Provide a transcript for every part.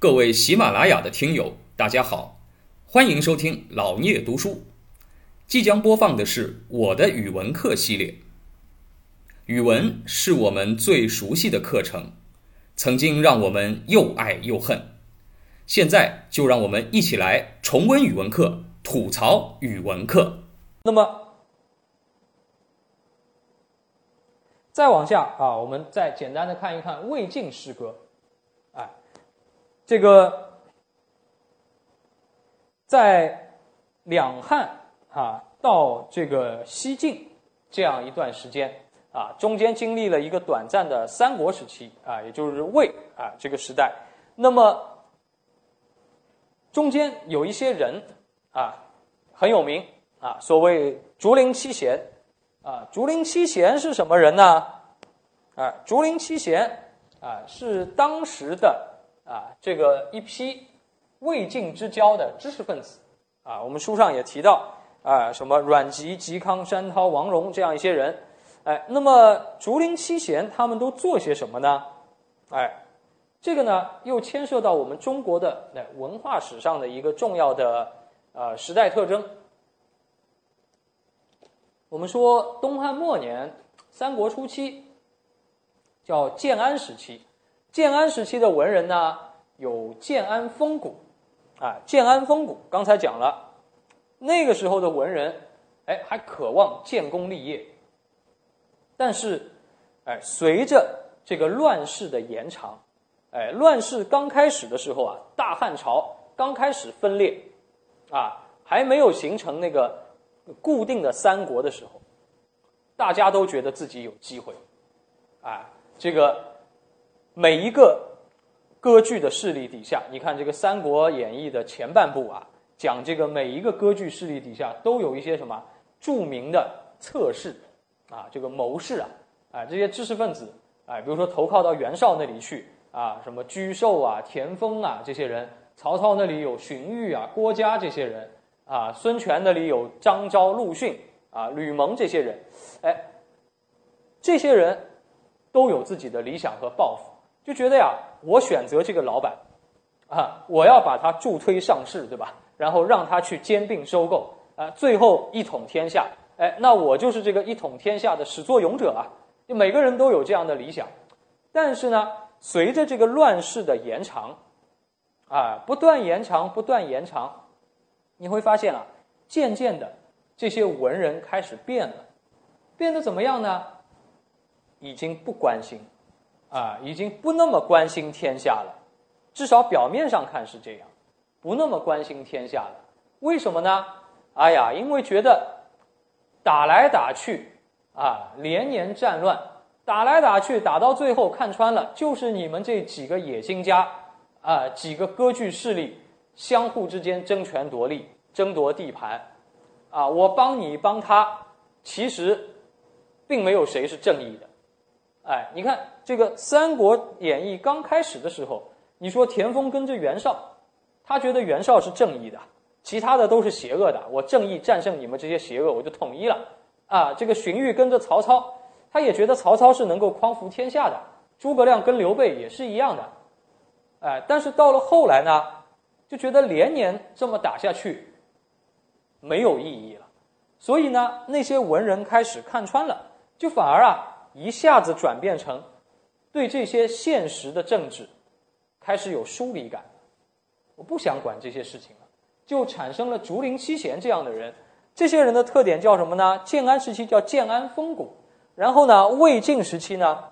各位喜马拉雅的听友，大家好，欢迎收听老聂读书。即将播放的是我的语文课系列。语文是我们最熟悉的课程，曾经让我们又爱又恨。现在就让我们一起来重温语文课，吐槽语文课。那么，再往下啊，我们再简单的看一看魏晋诗歌。这个在两汉啊到这个西晋这样一段时间啊，中间经历了一个短暂的三国时期啊，也就是魏啊这个时代。那么中间有一些人啊很有名啊，所谓竹林七贤啊，竹林七贤是什么人呢？啊，竹林七贤啊是当时的啊这个一批魏晋之交的知识分子啊，我们书上也提到啊，什么阮籍、嵇康、山涛、王戎这样一些人，哎，那么竹林七贤他们都做些什么呢？哎。这个呢，又牵涉到我们中国的那文化史上的一个重要的呃时代特征。我们说东汉末年、三国初期叫建安时期，建安时期的文人呢有建安风骨啊，建安风骨刚才讲了，那个时候的文人哎还渴望建功立业，但是哎随着这个乱世的延长。哎，乱世刚开始的时候啊，大汉朝刚开始分裂，啊，还没有形成那个固定的三国的时候，大家都觉得自己有机会，啊，这个每一个割据的势力底下，你看这个《三国演义》的前半部啊，讲这个每一个割据势力底下都有一些什么著名的侧士，啊，这个谋士啊，啊，这些知识分子，哎，比如说投靠到袁绍那里去。啊，什么沮授啊、田丰啊这些人，曹操那里有荀彧啊、郭嘉这些人，啊，孙权那里有张昭、陆逊啊、吕蒙这些人，哎，这些人都有自己的理想和抱负，就觉得呀，我选择这个老板，啊，我要把他助推上市，对吧？然后让他去兼并收购，啊，最后一统天下，哎，那我就是这个一统天下的始作俑者啊！就每个人都有这样的理想，但是呢？随着这个乱世的延长，啊，不断延长，不断延长，你会发现啊，渐渐的，这些文人开始变了，变得怎么样呢？已经不关心，啊，已经不那么关心天下了，至少表面上看是这样，不那么关心天下了。为什么呢？哎呀，因为觉得打来打去，啊，连年战乱。打来打去，打到最后看穿了，就是你们这几个野心家啊，几个割据势力相互之间争权夺利、争夺地盘，啊，我帮你帮他，其实并没有谁是正义的。哎，你看这个《三国演义》刚开始的时候，你说田丰跟着袁绍，他觉得袁绍是正义的，其他的都是邪恶的，我正义战胜你们这些邪恶，我就统一了。啊，这个荀彧跟着曹操。他也觉得曹操是能够匡扶天下的，诸葛亮跟刘备也是一样的，哎，但是到了后来呢，就觉得连年这么打下去没有意义了，所以呢，那些文人开始看穿了，就反而啊一下子转变成对这些现实的政治开始有疏离感，我不想管这些事情了，就产生了竹林七贤这样的人。这些人的特点叫什么呢？建安时期叫建安风骨。然后呢，魏晋时期呢，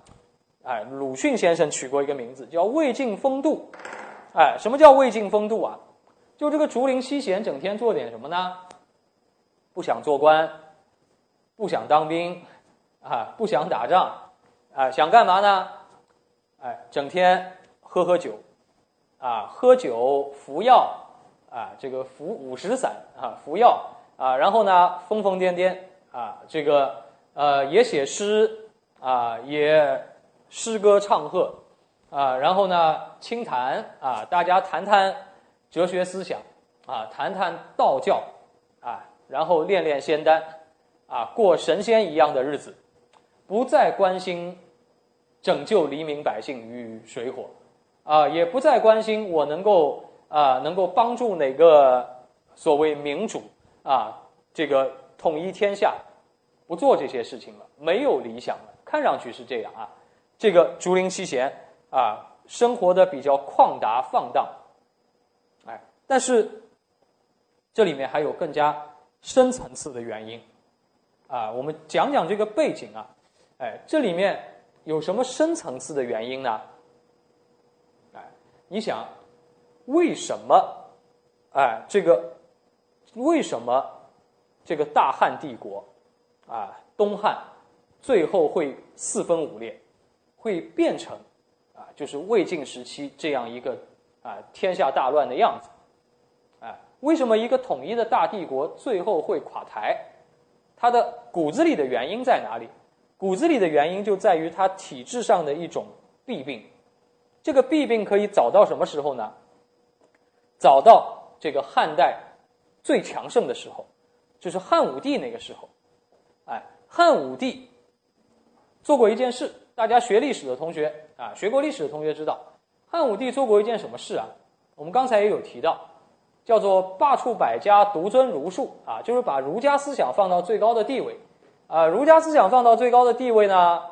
哎，鲁迅先生取过一个名字叫魏晋风度，哎，什么叫魏晋风度啊？就这个竹林七贤整天做点什么呢？不想做官，不想当兵，啊，不想打仗，啊，想干嘛呢？哎，整天喝喝酒，啊，喝酒服药，啊，这个服五石散啊，服药。啊，然后呢，疯疯癫癫。啊，这个。呃，也写诗。啊，也诗歌唱和。啊，然后呢，清谈。啊，大家谈谈哲学思想。啊，谈谈道教。啊，然后练练仙丹。啊，过神仙一样的日子，不再关心拯救黎民百姓于水火。啊，也不再关心我能够啊能够帮助哪个所谓民主啊这个统一天下，不做这些事情了，没有理想了，看上去是这样啊。这个竹林七贤啊，生活的比较旷达放荡，哎，但是这里面还有更加深层次的原因。啊。我们讲讲这个背景啊，哎，这里面有什么深层次的原因呢？你想，为什么？哎，这个为什么这个大汉帝国啊，东汉最后会四分五裂，会变成啊，就是魏晋时期这样一个啊天下大乱的样子？哎，为什么一个统一的大帝国最后会垮台？它的骨子里的原因在哪里？骨子里的原因就在于他体制上的一种弊病。这个弊病可以早到什么时候呢？早到这个汉代最强盛的时候，就是汉武帝那个时候。哎，汉武帝做过一件事，大家学历史的同学啊，学过历史的同学知道，汉武帝做过一件什么事啊？我们刚才也有提到，叫做罢黜百家，独尊儒术啊，就是把儒家思想放到最高的地位。啊，儒家思想放到最高的地位呢，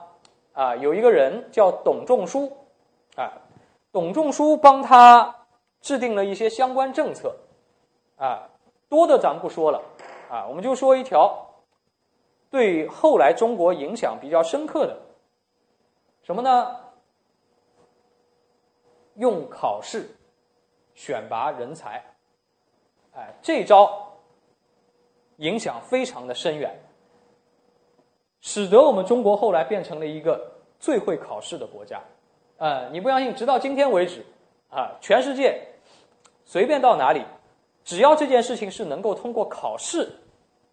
啊，有一个人叫董仲舒，啊。董仲舒帮他制定了一些相关政策，啊，多的咱不说了，啊，我们就说一条对后来中国影响比较深刻的，什么呢？用考试选拔人才，哎，这招影响非常的深远，使得我们中国后来变成了一个最会考试的国家。呃，你不相信？直到今天为止，啊，全世界随便到哪里，只要这件事情是能够通过考试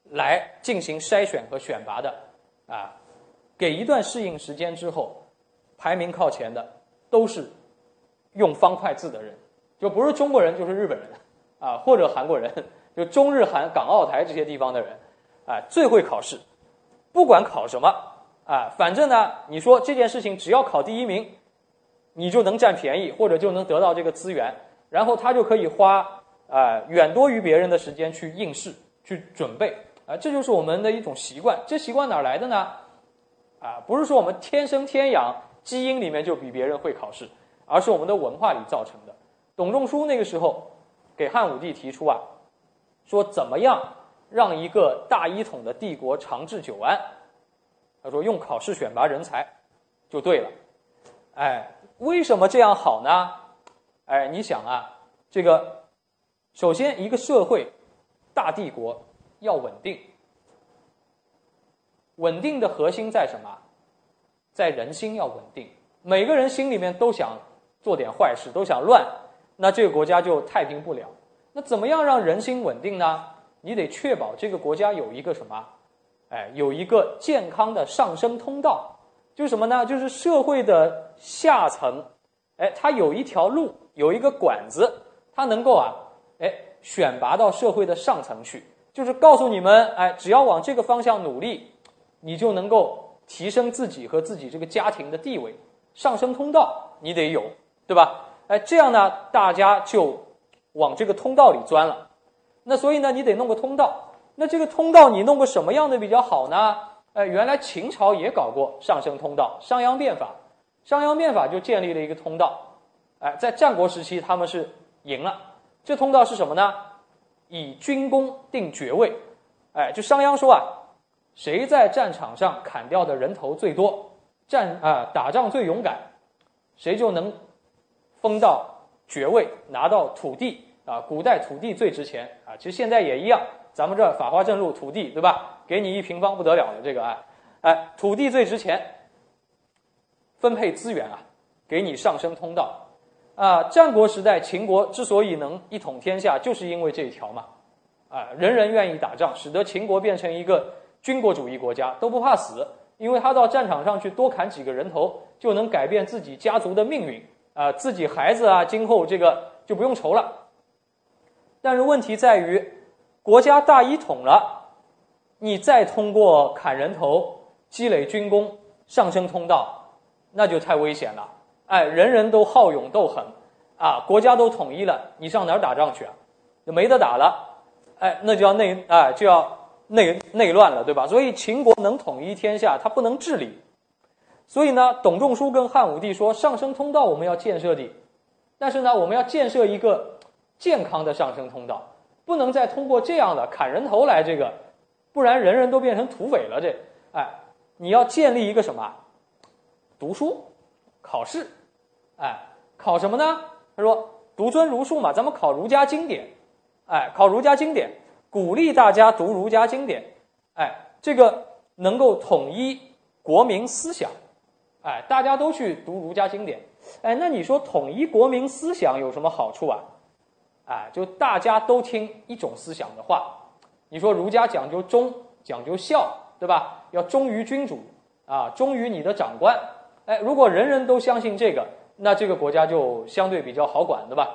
来进行筛选和选拔的，啊，给一段适应时间之后，排名靠前的都是用方块字的人，就不是中国人就是日本人，啊，或者韩国人，就中日韩港澳台这些地方的人，啊，最会考试，不管考什么，啊，反正呢，你说这件事情只要考第一名。你就能占便宜，或者就能得到这个资源，然后他就可以花啊远多于别人的时间去应试、去准备啊，这就是我们的一种习惯。这习惯哪来的呢？啊，不是说我们天生天养基因里面就比别人会考试，而是我们的文化里造成的。董仲舒那个时候给汉武帝提出啊，说怎么样让一个大一统的帝国长治久安？他说用考试选拔人才就对了，哎。为什么这样好呢？哎，你想啊，这个首先一个社会大帝国要稳定，稳定的核心在什么？在人心要稳定。每个人心里面都想做点坏事，都想乱，那这个国家就太平不了。那怎么样让人心稳定呢？你得确保这个国家有一个什么？哎，有一个健康的上升通道。就是什么呢？就是社会的下层，哎，它有一条路，有一个管子，它能够啊，哎，选拔到社会的上层去。就是告诉你们，哎，只要往这个方向努力，你就能够提升自己和自己这个家庭的地位。上升通道你得有，对吧？哎，这样呢，大家就往这个通道里钻了。那所以呢，你得弄个通道。那这个通道你弄个什么样的比较好呢？哎，原来秦朝也搞过上升通道，商鞅变法，商鞅变法就建立了一个通道。哎，在战国时期他们是赢了，这通道是什么呢？以军功定爵位。哎，就商鞅说啊，谁在战场上砍掉的人头最多，战啊打仗最勇敢，谁就能封到爵位，拿到土地啊。古代土地最值钱啊，其实现在也一样。咱们这法华镇路土地，对吧？给你一平方不得了的这个啊，哎，土地最值钱，分配资源啊，给你上升通道啊。战国时代秦国之所以能一统天下，就是因为这一条嘛，啊，人人愿意打仗，使得秦国变成一个军国主义国家，都不怕死，因为他到战场上去多砍几个人头，就能改变自己家族的命运啊，自己孩子啊，今后这个就不用愁了。但是问题在于。国家大一统了，你再通过砍人头积累军功上升通道，那就太危险了哎，人人都好勇斗狠，啊，国家都统一了，你上哪儿打仗去啊？就没得打了，哎，那就要内哎就要内内乱了，对吧？所以秦国能统一天下，它不能治理。所以呢，董仲舒跟汉武帝说，上升通道我们要建设的，但是呢，我们要建设一个健康的上升通道，不能再通过这样的砍人头来这个，不然人人都变成土匪了。这，哎，你要建立一个什么？读书，考试。哎，考什么呢？他说：“独尊儒术嘛，咱们考儒家经典。哎，考儒家经典，鼓励大家读儒家经典。哎，这个能够统一国民思想。哎，大家都去读儒家经典。哎，那你说统一国民思想有什么好处啊？哎，就大家都听一种思想的话。你说儒家讲究忠，讲究孝，对吧？要忠于君主啊，忠于你的长官。哎，如果人人都相信这个。”那这个国家就相对比较好管，对吧？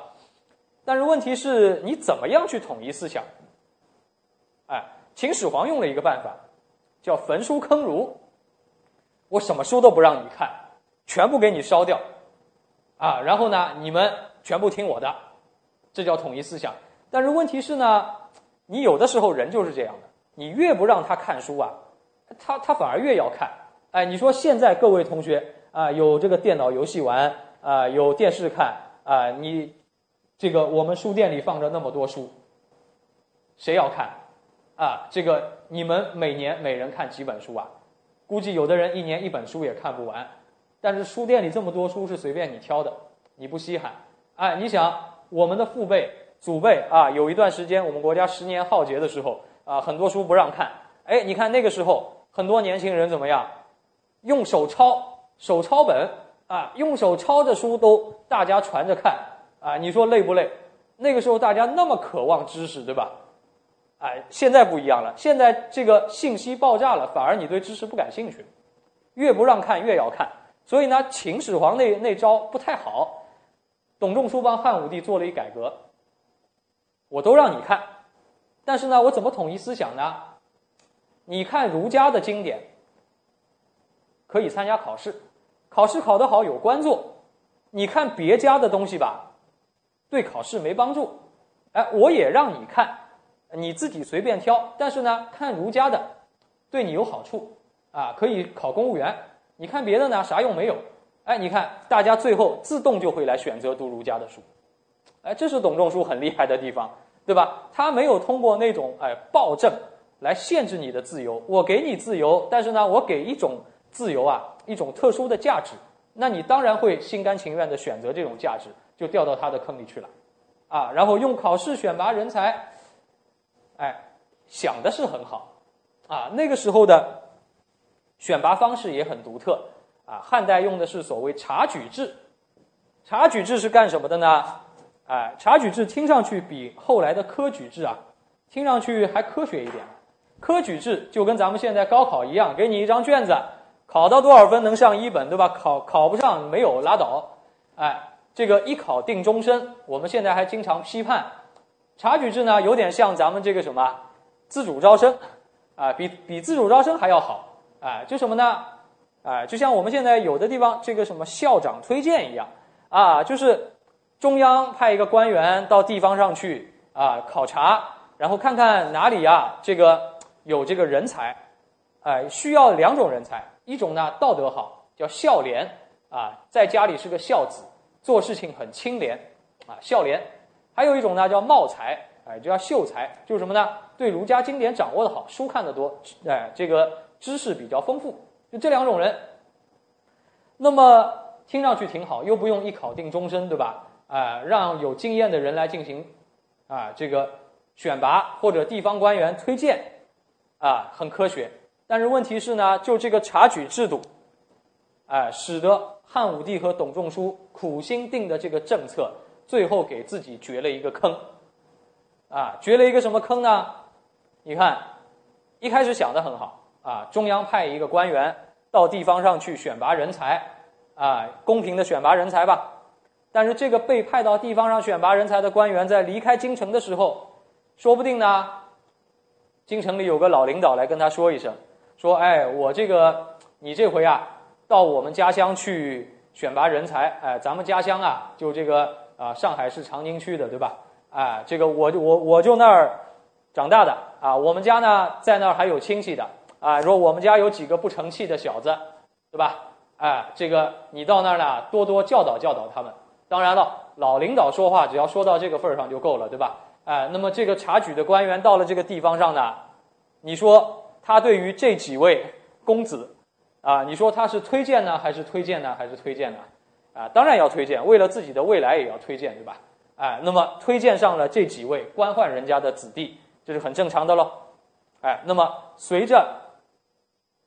但是问题是你怎么样去统一思想？哎，秦始皇用了一个办法，叫焚书坑儒。我什么书都不让你看，全部给你烧掉，啊，然后呢，你们全部听我的，这叫统一思想。但是问题是呢，你有的时候人就是这样的，你越不让他看书啊，他他反而越要看。哎，你说现在各位同学啊，有这个电脑游戏玩。啊，有电视看啊！你这个我们书店里放着那么多书，谁要看啊？这个你们每年每人看几本书啊？估计有的人一年一本书也看不完。但是书店里这么多书是随便你挑的，你不稀罕。哎，你想我们的父辈、祖辈啊，有一段时间我们国家十年浩劫的时候啊，很多书不让看。哎，你看那个时候很多年轻人怎么样？用手抄手抄本。啊，用手抄着书都大家传着看，啊，你说累不累？那个时候大家那么渴望知识，对吧？哎，现在不一样了，现在这个信息爆炸了，反而你对知识不感兴趣，越不让看越要看。所以呢，秦始皇那那招不太好。董仲舒帮汉武帝做了一改革，我都让你看，但是呢，我怎么统一思想呢？你看儒家的经典，可以参加考试。考试考得好有官做，你看别家的东西吧，对考试没帮助。哎，我也让你看，你自己随便挑。但是呢，看儒家的，对你有好处啊，可以考公务员。你看别的呢，啥用没有？哎，你看大家最后自动就会来选择读儒家的书。哎，这是董仲舒很厉害的地方，对吧？他没有通过那种哎暴政来限制你的自由。我给你自由，但是呢，我给一种自由啊。一种特殊的价值，那你当然会心甘情愿的选择这种价值，就掉到他的坑里去了，啊，然后用考试选拔人才，哎，想的是很好，啊，那个时候的选拔方式也很独特，啊，汉代用的是所谓察举制，察举制是干什么的呢？哎，察举制听上去比后来的科举制啊，听上去还科学一点，科举制就跟咱们现在高考一样，给你一张卷子。考到多少分能上一本，对吧？考考不上没有拉倒，哎，这个一考定终身。我们现在还经常批判，察举制呢有点像咱们这个什么自主招生，啊，比比自主招生还要好，哎，就什么呢？哎，就像我们现在有的地方这个什么校长推荐一样，啊，就是中央派一个官员到地方上去啊考察，然后看看哪里呀这个有这个人才，哎，需要两种人才。一种呢，道德好，叫孝廉啊，在家里是个孝子，做事情很清廉啊，孝廉。还有一种呢，叫茂才，哎，就叫秀才，就是什么呢？对儒家经典掌握的好，书看得多，哎，这个知识比较丰富。就这两种人，那么听上去挺好，又不用一考定终身，对吧？啊，让有经验的人来进行啊，这个选拔或者地方官员推荐，啊，很科学。但是问题是呢，就这个察举制度，哎，使得汉武帝和董仲舒苦心定的这个政策，最后给自己掘了一个坑，啊，掘了一个什么坑呢？你看，一开始想的很好啊，中央派一个官员到地方上去选拔人才，啊，公平的选拔人才吧。但是这个被派到地方上选拔人才的官员，在离开京城的时候，说不定呢，京城里有个老领导来跟他说一声。说，哎，我这个你这回啊，到我们家乡去选拔人才，哎，咱们家乡啊，就这个啊，上海市长宁区的，对吧？哎，这个我就我我就那儿长大的啊，我们家呢在那儿还有亲戚的啊，说我们家有几个不成器的小子，对吧？哎，这个你到那儿呢，多多教导教导他们。当然了，老领导说话只要说到这个份儿上就够了，对吧？哎，那么这个察举的官员到了这个地方上呢，你说他对于这几位公子。啊，你说他是推荐呢，还是推荐呢，还是推荐呢？啊，当然要推荐，为了自己的未来也要推荐，对吧？哎，那么推荐上了这几位官宦人家的子弟，这是很正常的喽。哎，那么随着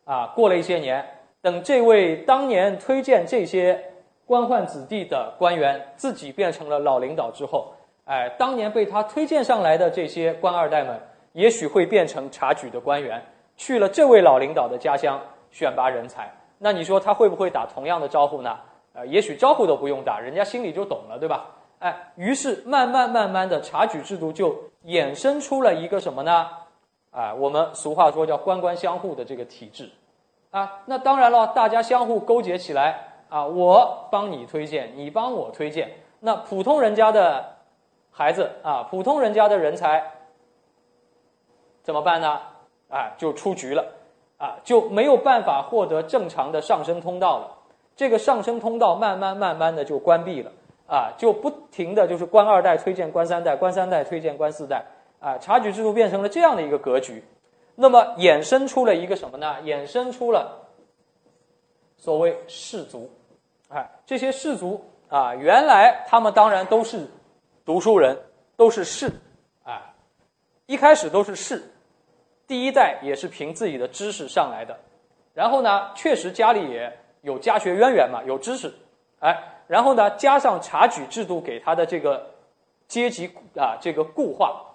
啊过了一些年，等这位当年推荐这些官宦子弟的官员自己变成了老领导之后，哎，当年被他推荐上来的这些官二代们，也许会变成察举的官员，去了这位老领导的家乡。选拔人才，那你说他会不会打同样的招呼呢？呃，也许招呼都不用打，人家心里就懂了，对吧？哎，于是慢慢慢慢的察举制度就衍生出了一个什么呢？啊，我们俗话说叫官官相护的这个体制，啊，那当然了，大家相互勾结起来啊，我帮你推荐，你帮我推荐，那普通人家的孩子啊，普通人家的人才怎么办呢？啊，就出局了。啊，就没有办法获得正常的上升通道了。这个上升通道慢慢慢慢的就关闭了，啊，就不停的就是官二代推荐官三代，官三代推荐官四代，啊，察举制度变成了这样的一个格局。那么衍生出了一个什么呢？衍生出了所谓士族，哎，这些士族啊，原来他们当然都是读书人，都是士，啊，一开始都是士。第一代也是凭自己的知识上来的，然后呢，确实家里也有家学渊源嘛，有知识，哎，然后呢，加上察举制度给他的这个阶级啊这个固化，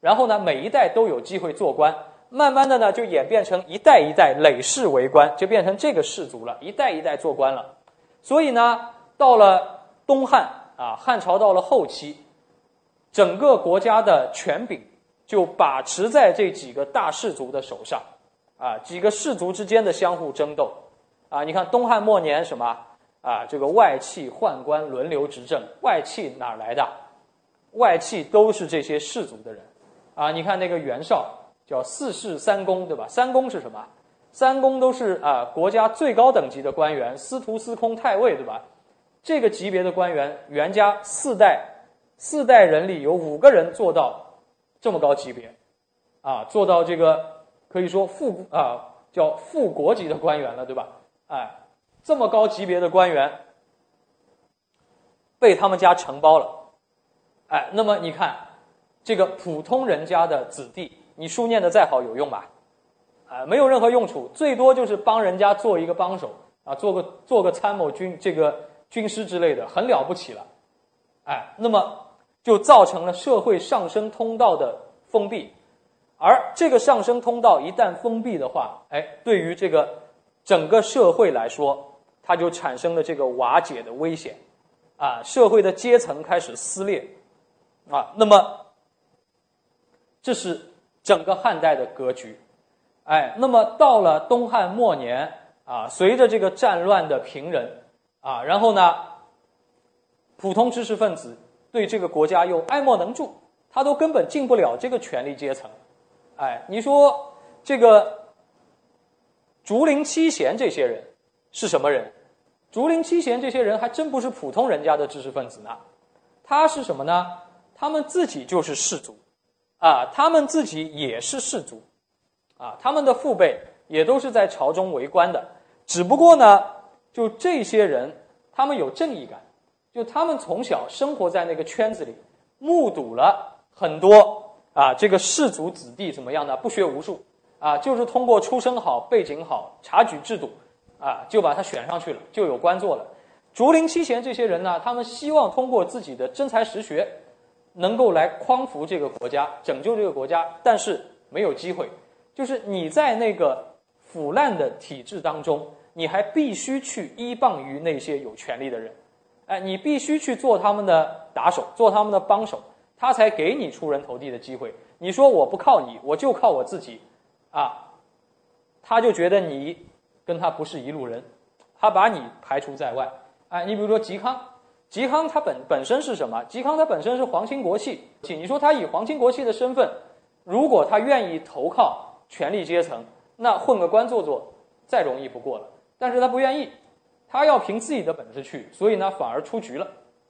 然后呢，每一代都有机会做官，慢慢的呢，就演变成一代一代累世为官，就变成这个氏族了，一代一代做官了。所以呢，到了东汉啊，汉朝到了后期，整个国家的权柄。就把持在这几个大氏族的手上，啊，几个氏族之间的相互争斗，啊，你看东汉末年什么啊，这个外戚宦官轮流执政，外戚哪来的？外戚都是这些氏族的人，啊，你看那个袁绍叫四世三公，对吧？三公是什么？三公都是啊国家最高等级的官员，司徒、司空、太尉，对吧？这个级别的官员，袁家四代四代人里有五个人做到。这么高级别，啊，做到这个可以说副啊叫副国级的官员了，对吧？哎，这么高级别的官员被他们家承包了，哎，那么你看这个普通人家的子弟，你书念的再好有用吧？啊，没有任何用处，最多就是帮人家做一个帮手啊，做个做个参谋军这个军师之类的，很了不起了，哎，那么。就造成了社会上升通道的封闭，而这个上升通道一旦封闭的话，哎，对于这个整个社会来说，它就产生了这个瓦解的危险，啊，社会的阶层开始撕裂，啊，那么这是整个汉代的格局，哎，那么到了东汉末年，啊，随着这个战乱的平人，啊，然后呢，普通知识分子。对这个国家又爱莫能助，他都根本进不了这个权力阶层。哎，你说这个竹林七贤这些人是什么人？竹林七贤这些人还真不是普通人家的知识分子呢。他是什么呢？他们自己就是士族，啊，他们自己也是士族，啊，他们的父辈也都是在朝中为官的。只不过呢，就这些人，他们有正义感。就他们从小生活在那个圈子里，目睹了很多啊，这个士族子弟怎么样呢？不学无术啊，就是通过出身好、背景好、察举制度啊，就把他选上去了，就有官做了。竹林七贤这些人呢，他们希望通过自己的真才实学，能够来匡扶这个国家、拯救这个国家，但是没有机会。就是你在那个腐烂的体制当中，你还必须去依傍于那些有权利的人。哎，你必须去做他们的打手，做他们的帮手，他才给你出人头地的机会。你说我不靠你，我就靠我自己，啊，他就觉得你跟他不是一路人，他把你排除在外。哎，你比如说嵇康，嵇康他本本身是什么？嵇康他本身是皇亲国戚，你说他以皇亲国戚的身份，如果他愿意投靠权力阶层，那混个官做做再容易不过了。但是他不愿意，他要凭自己的本事去，所以呢反而出局了。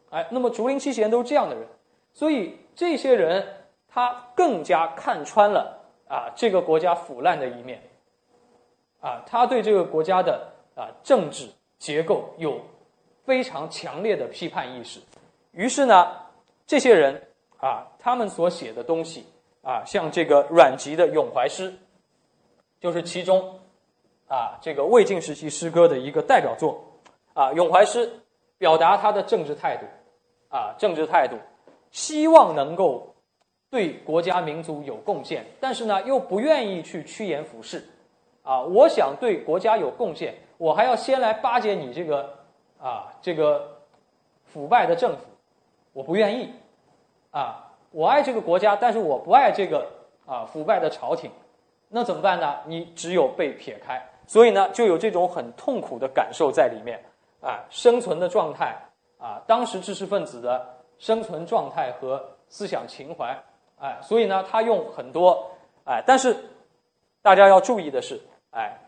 哎，那么竹林七贤都是这样的人，所以这些人他更加看穿了啊这个国家腐烂的一面，啊，他对这个国家的啊政治结构有非常强烈的批判意识，于是呢，这些人啊他们所写的东西啊，像这个阮籍的《咏怀诗》，就是其中啊这个魏晋时期诗歌的一个代表作啊，《咏怀诗》表达他的政治态度。啊，政治态度，希望能够对国家民族有贡献，但是呢，又不愿意去趋炎附势。啊，我想对国家有贡献，我还要先来巴结你这个啊，这个腐败的政府，我不愿意。啊，我爱这个国家，但是我不爱这个啊腐败的朝廷，那怎么办呢？你只有被撇开，所以呢，就有这种很痛苦的感受在里面。啊，生存的状态。啊，当时知识分子的生存状态和思想情怀，哎，所以呢，他用很多，哎，但是大家要注意的是，哎，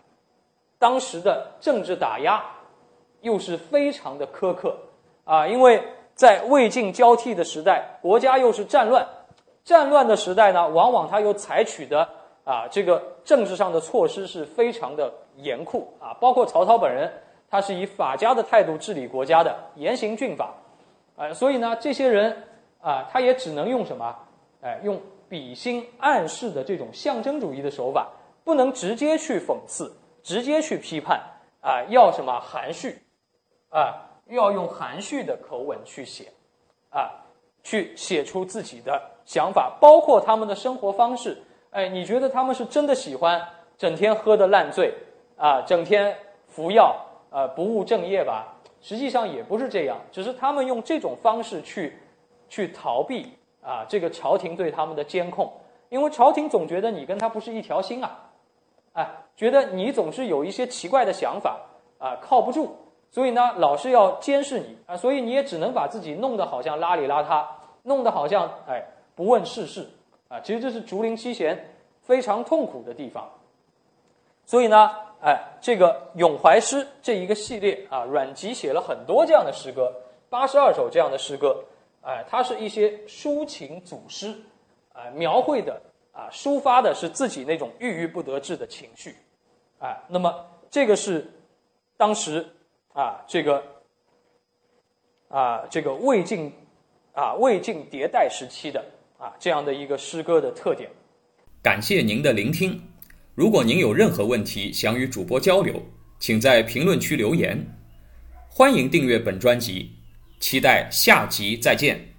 当时的政治打压又是非常的苛刻啊，因为在魏晋交替的时代，国家又是战乱，战乱的时代呢，往往他又采取的啊，这个政治上的措施是非常的严酷啊，包括曹操本人。他是以法家的态度治理国家的，严刑峻法，哎，所以呢，这些人啊，他也只能用什么？哎，用比心暗示的这种象征主义的手法，不能直接去讽刺，直接去批判，啊，要什么含蓄，啊，要用含蓄的口吻去写，啊，去写出自己的想法，包括他们的生活方式。哎，你觉得他们是真的喜欢整天喝得烂醉啊，整天服药？呃，不务正业吧？实际上也不是这样，只是他们用这种方式去，去逃避啊，这个朝廷对他们的监控。因为朝廷总觉得你跟他不是一条心啊，哎，觉得你总是有一些奇怪的想法啊，靠不住，所以呢，老是要监视你啊，所以你也只能把自己弄得好像邋里邋遢，弄得好像哎不问世事啊。其实这是竹林七贤非常痛苦的地方，所以呢。哎，这个咏怀诗这一个系列啊，阮籍写了很多这样的诗歌，八十二首这样的诗歌。哎，它是一些抒情组诗，哎，描绘的啊，抒发的是自己那种郁郁不得志的情绪。哎，那么这个是当时啊，这个啊，这个魏晋啊，魏晋迭代时期的啊这样的一个诗歌的特点。感谢您的聆听。如果您有任何问题想与主播交流，请在评论区留言。欢迎订阅本专辑，期待下集再见。